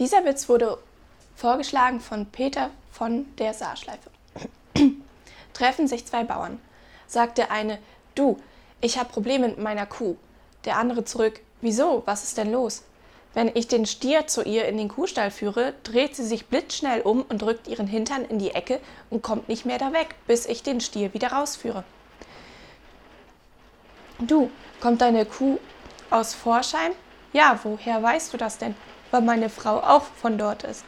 Dieser Witz wurde vorgeschlagen von Peter von der Saarschleife. Treffen sich zwei Bauern. Sagt der eine, du, ich habe Probleme mit meiner Kuh. Der andere zurück, wieso, was ist denn los? Wenn ich den Stier zu ihr in den Kuhstall führe, dreht sie sich blitzschnell um und drückt ihren Hintern in die Ecke und kommt nicht mehr da weg, bis ich den Stier wieder rausführe. Du, kommt deine Kuh aus Vorscheim? Ja, woher weißt du das denn? Weil meine Frau auch von dort ist.